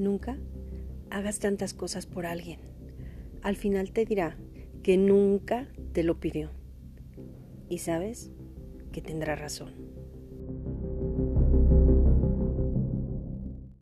Nunca hagas tantas cosas por alguien. Al final te dirá que nunca te lo pidió. Y sabes que tendrá razón.